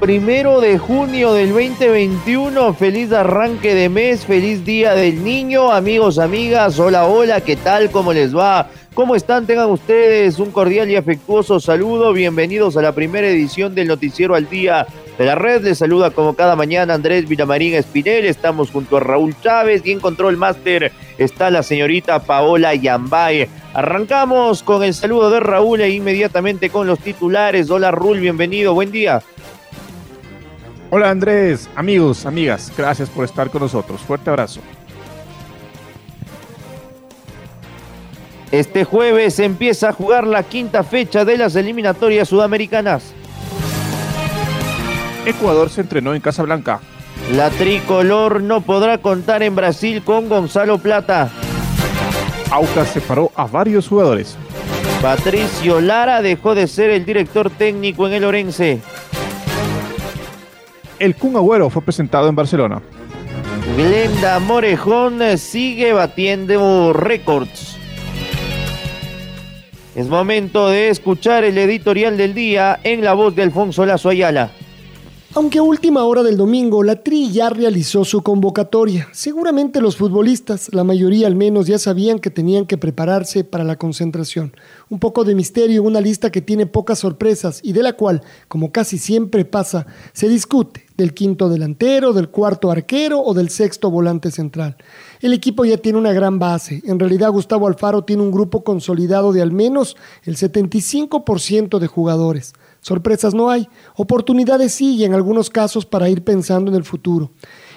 Primero de junio del 2021, feliz arranque de mes, feliz día del niño, amigos, amigas, hola, hola, ¿qué tal? ¿Cómo les va? ¿Cómo están? Tengan ustedes un cordial y afectuoso saludo, bienvenidos a la primera edición del Noticiero al Día de la Red, les saluda como cada mañana Andrés Villamarín Espinel, estamos junto a Raúl Chávez y en Control Master está la señorita Paola Yambay. Arrancamos con el saludo de Raúl e inmediatamente con los titulares. Hola Raúl, bienvenido, buen día. Hola Andrés, amigos, amigas, gracias por estar con nosotros. Fuerte abrazo. Este jueves empieza a jugar la quinta fecha de las eliminatorias sudamericanas. Ecuador se entrenó en Casablanca. La tricolor no podrá contar en Brasil con Gonzalo Plata. Aucas separó a varios jugadores. Patricio Lara dejó de ser el director técnico en el Orense. El Kun Agüero fue presentado en Barcelona. Glenda Morejón sigue batiendo récords. Es momento de escuchar el editorial del día en la voz de Alfonso Lazo Ayala. Aunque a última hora del domingo la Tri ya realizó su convocatoria, seguramente los futbolistas, la mayoría al menos, ya sabían que tenían que prepararse para la concentración. Un poco de misterio, una lista que tiene pocas sorpresas y de la cual, como casi siempre pasa, se discute del quinto delantero, del cuarto arquero o del sexto volante central. El equipo ya tiene una gran base. En realidad Gustavo Alfaro tiene un grupo consolidado de al menos el 75% de jugadores. Sorpresas no hay, oportunidades sí y en algunos casos para ir pensando en el futuro.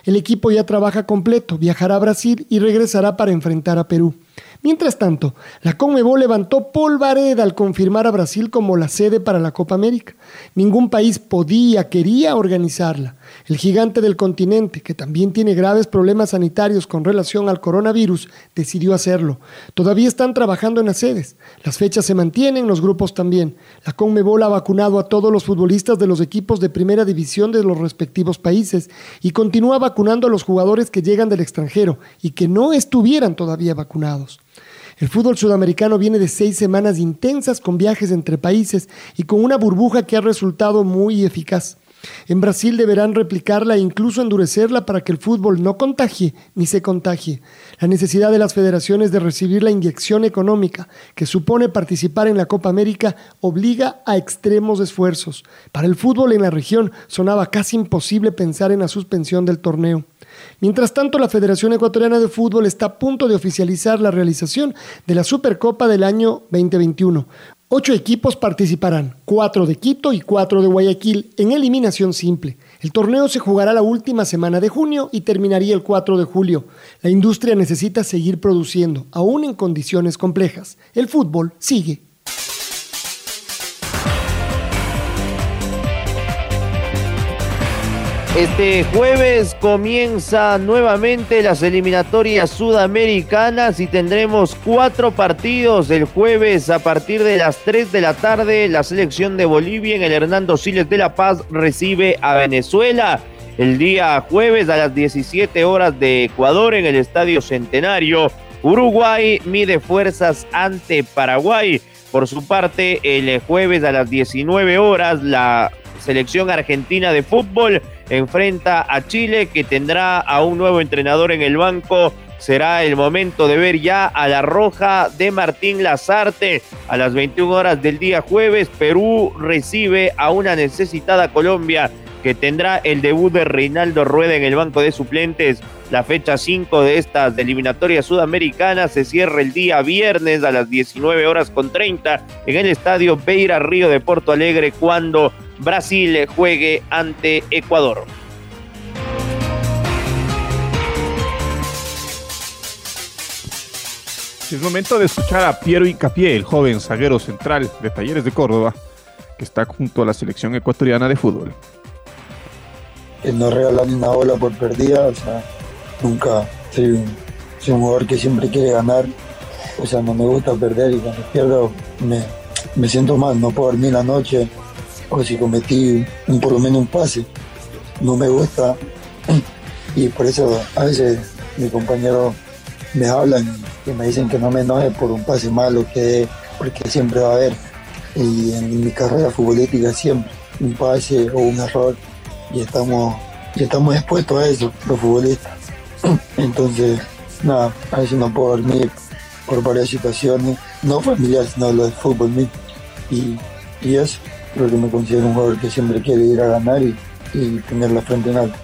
El equipo ya trabaja completo, viajará a Brasil y regresará para enfrentar a Perú. Mientras tanto, la Conmebol levantó polvareda al confirmar a Brasil como la sede para la Copa América. Ningún país podía, quería organizarla. El gigante del continente, que también tiene graves problemas sanitarios con relación al coronavirus, decidió hacerlo. Todavía están trabajando en las sedes. Las fechas se mantienen, los grupos también. La Conmebol ha vacunado a todos los futbolistas de los equipos de primera división de los respectivos países y continúa vacunando a los jugadores que llegan del extranjero y que no estuvieran todavía vacunados. El fútbol sudamericano viene de seis semanas intensas con viajes entre países y con una burbuja que ha resultado muy eficaz. En Brasil deberán replicarla e incluso endurecerla para que el fútbol no contagie ni se contagie. La necesidad de las federaciones de recibir la inyección económica que supone participar en la Copa América obliga a extremos esfuerzos. Para el fútbol en la región sonaba casi imposible pensar en la suspensión del torneo. Mientras tanto, la Federación Ecuatoriana de Fútbol está a punto de oficializar la realización de la Supercopa del año 2021. Ocho equipos participarán, cuatro de Quito y cuatro de Guayaquil, en eliminación simple. El torneo se jugará la última semana de junio y terminaría el 4 de julio. La industria necesita seguir produciendo, aún en condiciones complejas. El fútbol sigue. Este jueves comienza nuevamente las eliminatorias sudamericanas y tendremos cuatro partidos el jueves a partir de las 3 de la tarde. La selección de Bolivia en el Hernando Siles de La Paz recibe a Venezuela. El día jueves a las 17 horas de Ecuador en el Estadio Centenario. Uruguay mide fuerzas ante Paraguay. Por su parte, el jueves a las 19 horas, la selección argentina de fútbol enfrenta a Chile que tendrá a un nuevo entrenador en el banco. Será el momento de ver ya a la roja de Martín Lazarte. A las 21 horas del día jueves, Perú recibe a una necesitada Colombia que tendrá el debut de Reinaldo Rueda en el banco de suplentes. La fecha 5 de estas eliminatorias sudamericanas se cierra el día viernes a las 19 horas con 30 en el estadio Beira Río de Porto Alegre cuando Brasil juegue ante Ecuador. Es momento de escuchar a Piero Incapié, el joven zaguero central de Talleres de Córdoba, que está junto a la selección ecuatoriana de fútbol. Que no regala ni una bola por perdida, o sea, nunca soy un, soy un jugador que siempre quiere ganar, o sea, no me gusta perder y cuando pierdo me, me siento mal, no puedo dormir la noche, o si cometí un, por lo menos un pase, no me gusta. Y por eso a veces mi compañero me hablan y me dicen que no me enoje por un pase malo que porque siempre va a haber. Y en mi carrera futbolística siempre un pase o un error y estamos estamos expuestos a eso los futbolistas. Entonces nada a veces no puedo dormir por varias situaciones no familiares sino lo del fútbol y, y eso creo que me considero un jugador que siempre quiere ir a ganar y, tener la frente en alto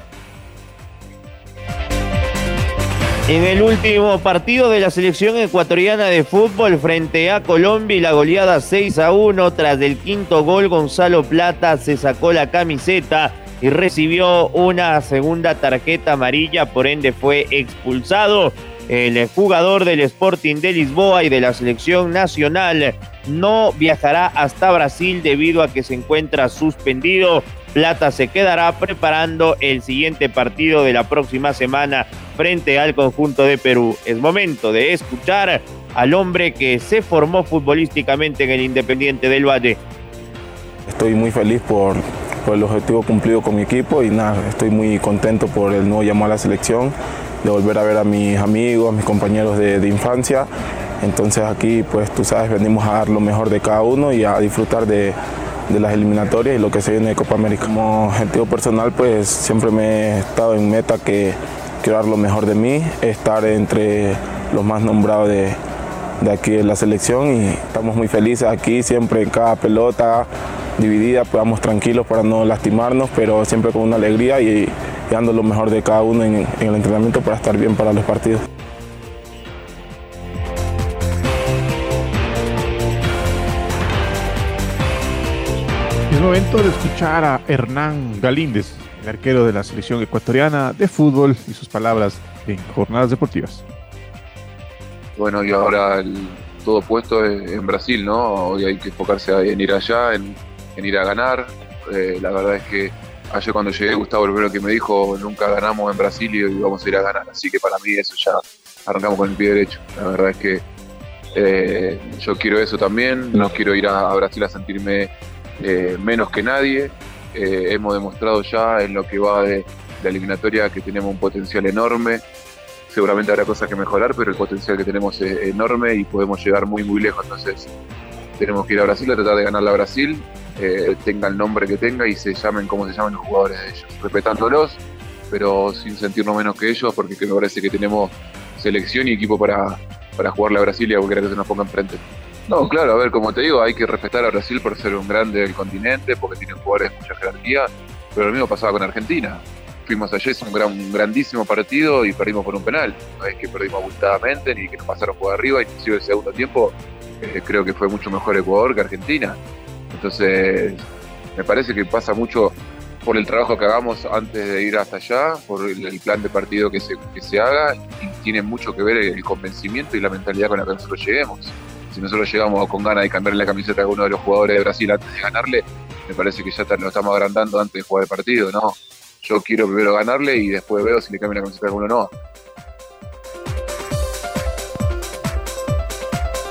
En el último partido de la selección ecuatoriana de fútbol frente a Colombia y la goleada 6 a 1, tras el quinto gol Gonzalo Plata se sacó la camiseta y recibió una segunda tarjeta amarilla, por ende fue expulsado. El jugador del Sporting de Lisboa y de la selección nacional no viajará hasta Brasil debido a que se encuentra suspendido. Plata se quedará preparando el siguiente partido de la próxima semana frente al conjunto de Perú. Es momento de escuchar al hombre que se formó futbolísticamente en el Independiente del Valle. Estoy muy feliz por, el objetivo cumplido con mi equipo y nada, estoy muy contento por el nuevo llamado a la selección, de volver a ver a mis amigos, a mis compañeros de, infancia. Entonces aquí, pues tú sabes, venimos a dar lo mejor de cada uno y a disfrutar de, las eliminatorias y lo que se viene de Copa América. Como objetivo personal, pues siempre me he estado en meta que quiero dar lo mejor de mí, estar entre los más nombrados de, aquí de la selección y estamos muy felices aquí, siempre en cada pelota dividida, podamos tranquilos para no lastimarnos, pero siempre con una alegría y, y dando lo mejor de cada uno en, en el entrenamiento para estar bien para los partidos. Es momento de escuchar a Hernán Galíndez, el arquero de la selección ecuatoriana de fútbol y sus palabras en Jornadas Deportivas. Bueno, y ahora el, todo puesto es en Brasil, ¿no? Hoy hay que enfocarse en ir allá, en, en ir a ganar. Eh, la verdad es que ayer cuando llegué, Gustavo, el primero que me dijo, nunca ganamos en Brasil y vamos a ir a ganar. Así que para mí eso ya arrancamos con el pie derecho. La verdad es que eh, yo quiero eso también, no quiero ir a, a Brasil a sentirme eh, menos que nadie. Eh, hemos demostrado ya en lo que va de, de eliminatoria que tenemos un potencial enorme. Seguramente habrá cosas que mejorar, pero el potencial que tenemos es enorme y podemos llegar muy, muy lejos. Entonces, tenemos que ir a Brasil a tratar de ganarla a Brasil, eh, tenga el nombre que tenga y se llamen como se llaman los jugadores de ellos, respetándolos, pero sin sentirnos menos que ellos, porque me parece que tenemos selección y equipo para, para jugarle a Brasil y a cualquiera que se nos ponga enfrente. No, claro, a ver, como te digo, hay que respetar a Brasil por ser un grande del continente, porque tienen jugadores de mucha jerarquía, pero lo mismo pasaba con Argentina. Fuimos ayer, es un, gran, grandísimo partido y perdimos por un penal. No es que perdimos abultadamente ni que nos pasaron por arriba, inclusive el segundo tiempo eh, creo que fue mucho mejor Ecuador que Argentina. Entonces, me parece que pasa mucho por el trabajo que hagamos antes de ir hasta allá, por el, plan de partido que se, que se haga, y tiene mucho que ver el convencimiento y la mentalidad con la que nosotros lleguemos si nosotros llegamos con ganas de cambiarle la camiseta a alguno de los jugadores de Brasil antes de ganarle, me parece que ya lo estamos agrandando antes de jugar el partido, ¿no? Yo quiero primero ganarle y después veo si le cambio la camiseta a alguno o no.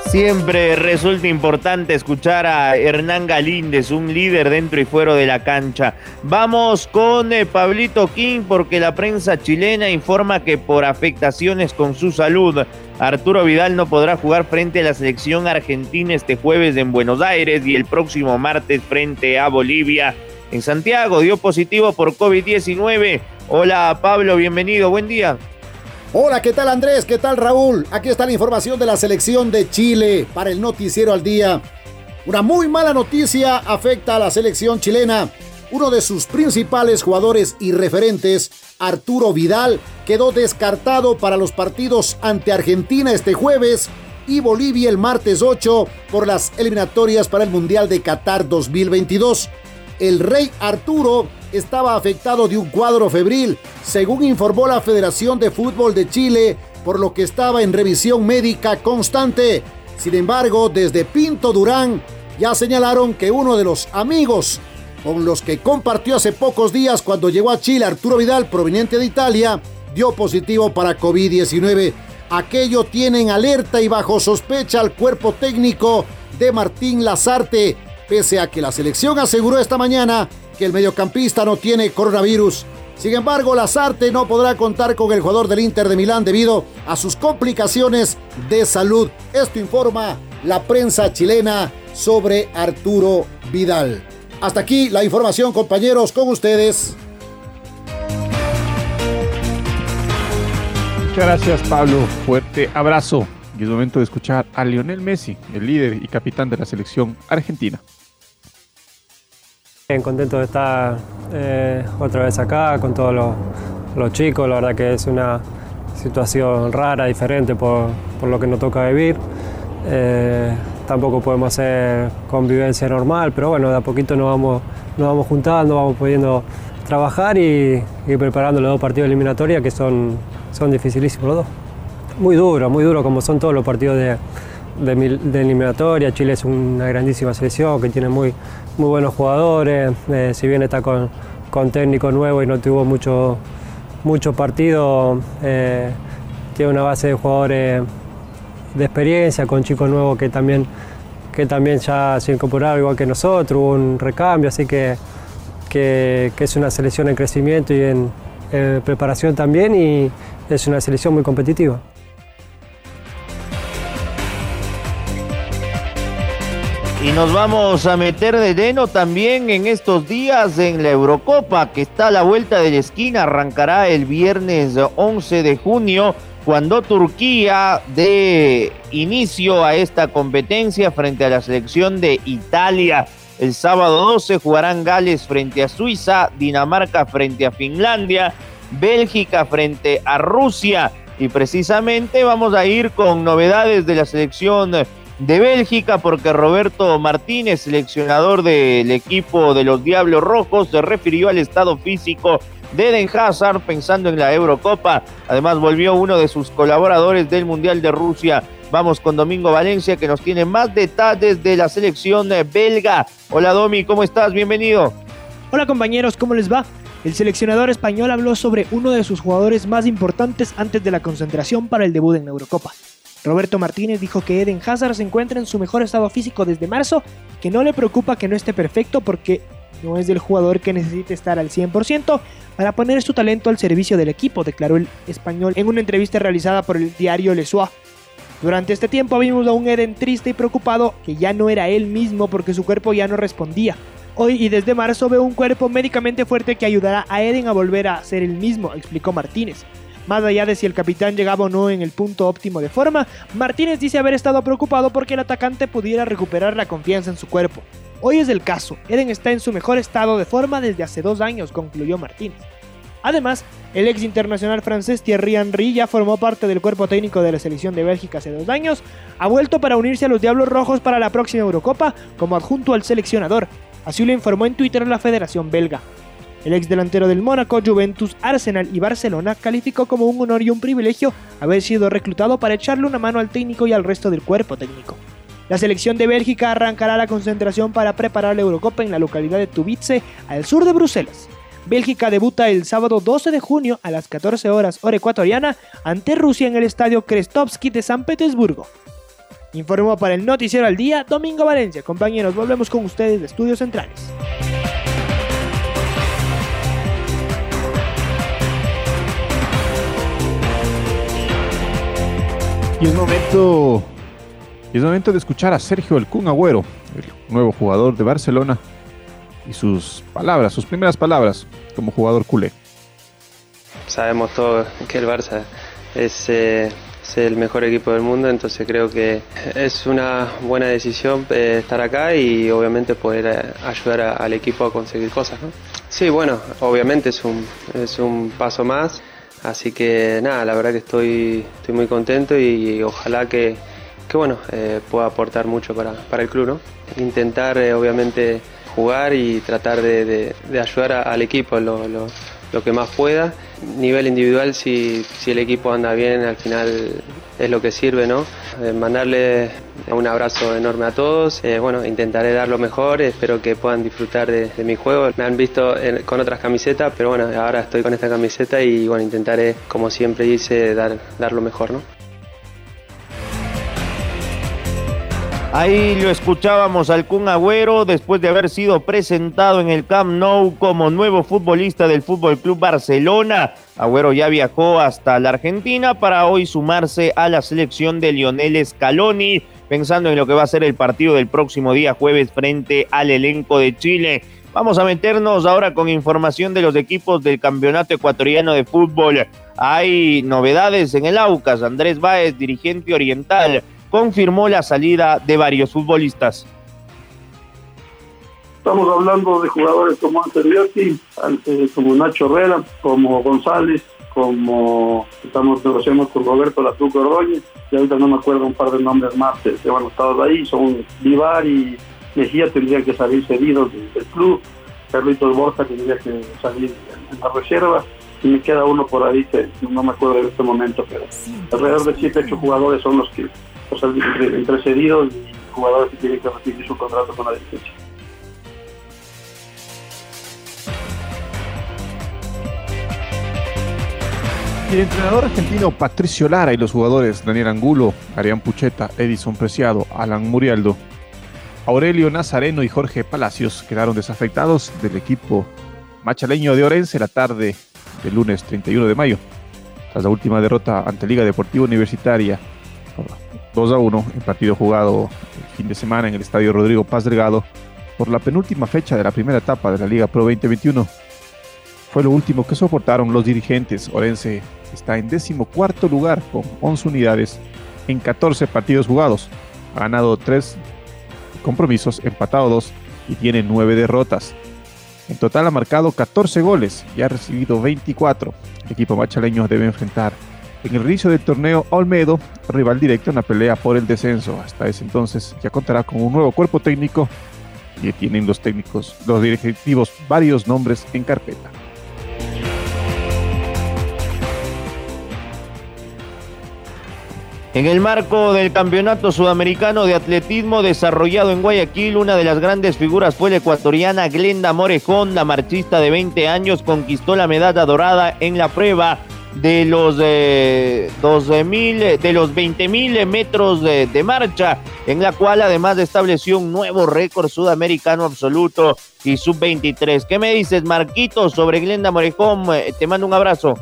Siempre resulta importante escuchar a Hernán Galíndez, un líder dentro y fuera de la cancha. Vamos con eh, Pablito King porque la prensa chilena informa que por afectaciones con su salud, Arturo Vidal no podrá jugar frente a la selección argentina este jueves en Buenos Aires y el próximo martes frente a Bolivia en Santiago. Dio positivo por COVID-19. Hola Pablo, bienvenido, buen día. Hola, ¿qué tal Andrés? ¿Qué tal Raúl? Aquí está la información de la selección de Chile para el noticiero al día. Una muy mala noticia afecta a la selección chilena. Uno de sus principales jugadores y referentes Arturo Vidal, quedó descartado para los partidos ante Argentina este jueves y Bolivia el martes 8 por las eliminatorias para el Mundial de Qatar 2022. El rey Arturo estaba afectado de un cuadro febril, según informó la Federación de Fútbol de Chile, por lo que estaba en revisión médica constante. Sin embargo, desde Pinto Durán ya señalaron que uno de los amigos con los que compartió hace pocos días cuando llegó a Chile Arturo Vidal, proveniente de Italia, dio positivo para COVID-19. Aquello tiene en alerta y bajo sospecha al cuerpo técnico de Martín Lazarte, pese a que la selección aseguró esta mañana que el mediocampista no tiene coronavirus. Sin embargo, Lazarte no podrá contar con el jugador del Inter de Milán debido a sus complicaciones de salud. Esto informa la prensa chilena sobre Arturo Vidal. Hasta aquí la información, compañeros, con ustedes. Muchas gracias, Pablo. Fuerte abrazo. Y es momento de escuchar a Lionel Messi, el líder y capitán de la selección argentina. Bien contento de estar eh, otra vez acá con todos los, chicos. La verdad que es una situación rara, diferente por, por lo que nos toca vivir. Eh, tampoco podemos hacer convivencia normal, pero bueno, de a poquito nos vamos, nos vamos juntando, vamos pudiendo trabajar y, y preparando los dos partidos eliminatorios que son, son dificilísimos los dos. Muy duro, muy duro como son todos los partidos de, de, eliminatoria. Chile es una grandísima selección que tiene muy, muy buenos jugadores, eh, si bien está con, con, técnico nuevo y no tuvo mucho, mucho partido, eh, tiene una base de jugadores de experiencia, con chicos nuevos que también, que también ya se incorporaron igual que nosotros, hubo un recambio, así que, que, que es una selección en crecimiento y en, en preparación también y es una selección muy competitiva. Y nos vamos a meter de lleno también en estos días en la Eurocopa, que está a la vuelta de la esquina, arrancará el viernes 11 de junio, cuando Turquía dé inicio a esta competencia frente a la selección de Italia. El sábado 12 jugarán Gales frente a Suiza, Dinamarca frente a Finlandia, Bélgica frente a Rusia. Y precisamente vamos a ir con novedades de la selección de Bélgica porque Roberto Martínez, seleccionador del equipo de los Diablos Rojos, se refirió al estado físico de Eden Hazard pensando en la Eurocopa. Además volvió uno de sus colaboradores del Mundial de Rusia. Vamos con Domingo Valencia que nos tiene más detalles de la selección belga. Hola Domi, ¿cómo estás? Bienvenido. Hola compañeros, ¿cómo les va? El seleccionador español habló sobre uno de sus jugadores más importantes antes de la concentración para el debut en la Eurocopa. Roberto Martínez dijo que Eden Hazard se encuentra en su mejor estado físico desde marzo, que no le preocupa que no esté perfecto porque no es del jugador que necesite estar al 100% para poner su talento al servicio del equipo, declaró el español en una entrevista realizada por el diario Le Soir. Durante este tiempo vimos a un Eden triste y preocupado que ya no era él mismo porque su cuerpo ya no respondía. Hoy y desde marzo veo un cuerpo médicamente fuerte que ayudará a Eden a volver a ser el mismo, explicó Martínez. Más allá de si el capitán llegaba o no en el punto óptimo de forma, Martínez dice haber estado preocupado porque el atacante pudiera recuperar la confianza en su cuerpo. Hoy es el caso, Eden está en su mejor estado de forma desde hace dos años, concluyó Martínez. Además, el ex internacional francés Thierry Henry ya formó parte del cuerpo técnico de la selección de Bélgica hace dos años, ha vuelto para unirse a los Diablos Rojos para la próxima Eurocopa como adjunto al seleccionador, así lo informó en Twitter la Federación Belga. El ex delantero del Mónaco, Juventus, Arsenal y Barcelona calificó como un honor y un privilegio haber sido reclutado para echarle una mano al técnico y al resto del cuerpo técnico. La selección de Bélgica arrancará la concentración para preparar la Eurocopa en la localidad de Tubice, al sur de Bruselas. Bélgica debuta el sábado 12 de junio a las 14 horas hora ecuatoriana ante Rusia en el estadio Krestovsky de San Petersburgo. Informó para el Noticiero al Día Domingo Valencia. Compañeros, volvemos con ustedes de Estudios Centrales. Y es momento, es momento de escuchar a Sergio El Kun Agüero, el nuevo jugador de Barcelona, y sus palabras, sus primeras palabras como jugador culé. Sabemos todos que el Barça es, eh, el mejor equipo del mundo, entonces creo que es una buena decisión eh, estar acá y obviamente poder eh, ayudar al equipo a conseguir cosas. ¿no? Sí, bueno, obviamente es un, es un paso más, así que nada, la verdad que estoy, estoy muy contento y, ojalá que, que bueno, eh, pueda aportar mucho para, para el club, ¿no? Intentar eh, obviamente jugar y tratar de, de, ayudar al equipo lo, lo, lo, que más pueda. Nivel individual, si, si el equipo anda bien, al final es lo que sirve, ¿no? Eh, mandarle un abrazo enorme a todos. Eh, bueno, intentaré dar lo mejor, espero que puedan disfrutar de, de mi juego. Me han visto en, con otras camisetas, pero bueno, ahora estoy con esta camiseta y bueno, intentaré, como siempre hice, dar, dar lo mejor, ¿no? Ahí lo escuchábamos al Kun Agüero después de haber sido presentado en el Camp Nou como nuevo futbolista del Fútbol Club Barcelona. Agüero ya viajó hasta la Argentina para hoy sumarse a la selección de Lionel Scaloni, pensando en lo que va a ser el partido del próximo día jueves frente al elenco de Chile. Vamos a meternos ahora con información de los equipos del Campeonato Ecuatoriano de Fútbol. Hay novedades en el Aucas. Andrés Báez, dirigente oriental, confirmó la salida de varios futbolistas. Estamos hablando de jugadores como Anseliotti, como Nacho Herrera, como González, como estamos negociando con Roberto Latuco Ordóñez, y ahorita no me acuerdo un par de nombres más que, que van estado ahí, son Vivar y Mejía tendrían que salir cedidos del club, Carlitos Borja tendría que salir en la reserva, y me queda uno por ahí que no me acuerdo en este momento, pero alrededor de 7, 8 jugadores son los que sea, entre, cedidos y jugadores que tienen que recibir su contrato con la. Y el entrenador argentino Patricio Lara y los jugadores Daniel Angulo, Arián Pucheta, Edison Preciado, Alan Murialdo, Aurelio Nazareno y Jorge Palacios quedaron desafectados del equipo machaleño de Orense la tarde del lunes 31 de mayo. Tras la última derrota ante Liga Deportiva Universitaria 2 a 1 en partido jugado el fin de semana en el estadio Rodrigo Paz Delgado por la penúltima fecha de la primera etapa de la Liga Pro 2021. Fue lo último que soportaron los dirigentes. Orense está en décimo cuarto lugar con 11 unidades en 14 partidos jugados. Ha ganado 3 compromisos, empatado 2 y tiene 9 derrotas. En total ha marcado 14 goles y ha recibido 24. El equipo machaleño debe enfrentar en el inicio del torneo Olmedo, rival directo en la pelea por el descenso. Hasta ese entonces ya contará con un nuevo cuerpo técnico y tienen los técnicos, los directivos, varios nombres en carpeta. En el marco del Campeonato Sudamericano de Atletismo desarrollado en Guayaquil, una de las grandes figuras fue la ecuatoriana Glenda Morejón, la marchista de 20 años, conquistó la medalla dorada en la prueba de los eh, 12 mil, de los 20 mil metros de, de, marcha, en la cual además estableció un nuevo récord sudamericano absoluto y sub-23. ¿Qué me dices, Marquito, sobre Glenda Morejón? Te mando un abrazo.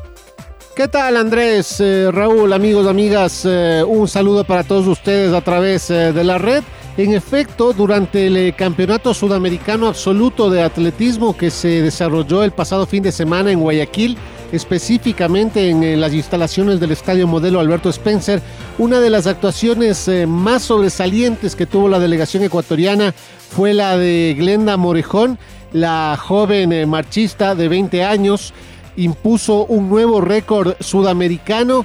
¿Qué tal Andrés, eh, Raúl, amigos, amigas? Eh, un saludo para todos ustedes a través eh, de la red. En efecto, durante el Campeonato Sudamericano Absoluto de Atletismo que se desarrolló el pasado fin de semana en Guayaquil, específicamente en las instalaciones del Estadio Modelo Alberto Spencer, una de las actuaciones más sobresalientes que tuvo la delegación ecuatoriana fue la de Glenda Morejón, la joven marchista de 20 años impuso un nuevo récord sudamericano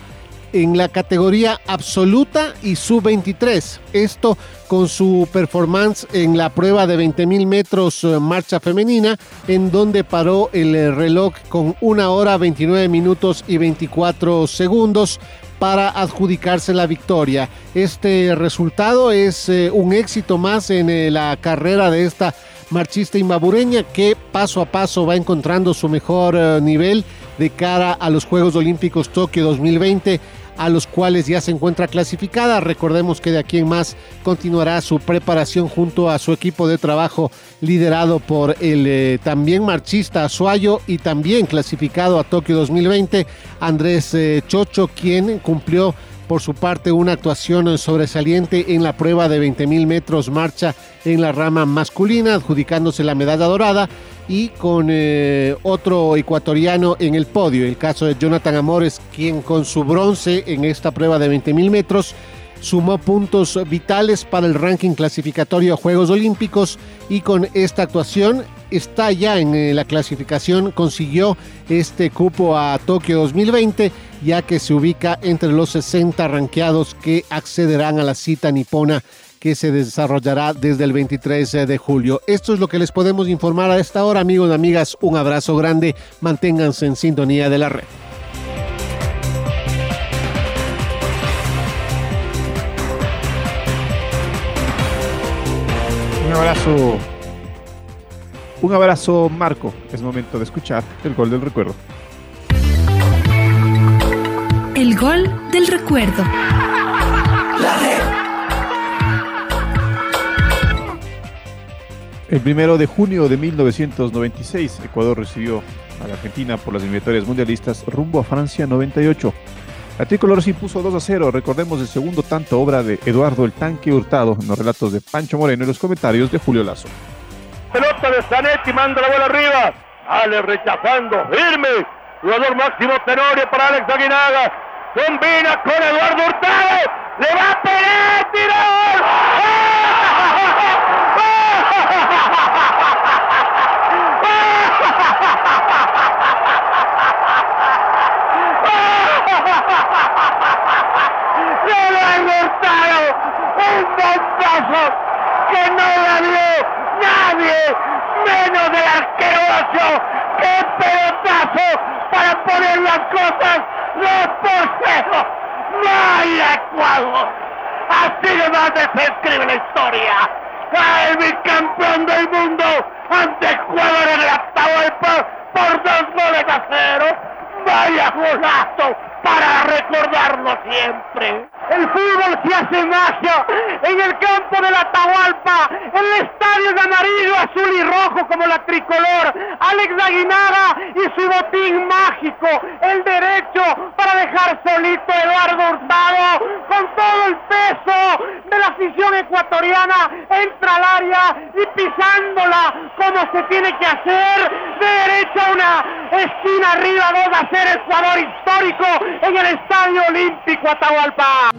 en la categoría absoluta y sub-23. Esto con su performance en la prueba de 20 mil metros marcha femenina, en donde paró el reloj con una hora 29 minutos y 24 segundos para adjudicarse la victoria. Este resultado es eh, un éxito más en eh, la carrera de esta marchista imbabureña que paso a paso va encontrando su mejor nivel de cara a los Juegos Olímpicos Tokio 2020 a los cuales ya se encuentra clasificada. Recordemos que de aquí en más continuará su preparación junto a su equipo de trabajo liderado por el eh, también marchista Azuayo y también clasificado a Tokio 2020 Andrés eh, Chocho, quien cumplió por su parte una actuación sobresaliente en la prueba de 20 mil metros marcha en la rama masculina, adjudicándose la medalla dorada y con eh, otro ecuatoriano en el podio, el caso de Jonathan Amores, quien con su bronce en esta prueba de 20 mil metros sumó puntos vitales para el ranking clasificatorio a Juegos Olímpicos y con esta actuación está ya en eh, la clasificación, consiguió este cupo a Tokio 2020, ya que se ubica entre los 60 ranqueados que accederán a la cita nipona que se desarrollará desde el 23 de julio. Esto es lo que les podemos informar a esta hora, amigos y amigas. Un abrazo grande, manténganse en sintonía de la red. Un abrazo. Un abrazo, Marco. Es momento de escuchar el gol del recuerdo. El gol del recuerdo. El primero de junio de 1996, Ecuador recibió a la Argentina por las eliminatorias mundialistas rumbo a Francia 98. La tricolor se impuso 2 a 0. Recordemos el segundo tanto, obra de Eduardo el Tanque Hurtado, en los relatos de Pancho Moreno y los comentarios de Julio Lazo. Pelota de Zanetti, manda la bola arriba. Ale rechazando, firme. Jugador máximo Tenorio para Alex Aguinaga. Combina con Eduardo Hurtado. Le va a pegar, Hurtado. Un bombazo que no la vio nadie, menos del arquero Ocho. ¡Qué pelotazo para poner las cosas dos por cero! ¡Vaya Ecuador! Así nomás se escribe la historia. El bicampeón del mundo ante Ecuador en el Atahualpa por dos goles a cero. ¡Vaya golazo para recordarlo siempre! El fútbol se hace magia en el campo de la Atahualpa. El estadio de amarillo, azul y rojo como la tricolor. Alex Aguinaga y su botín mágico. El derecho para dejar solito a Eduardo Hurtado con todo el peso de la afición ecuatoriana. Entra al área y pisándola como se tiene que hacer. De derecha una esquina arriba, 2 a 0 Ecuador histórico en el Estadio Olímpico Atahualpa.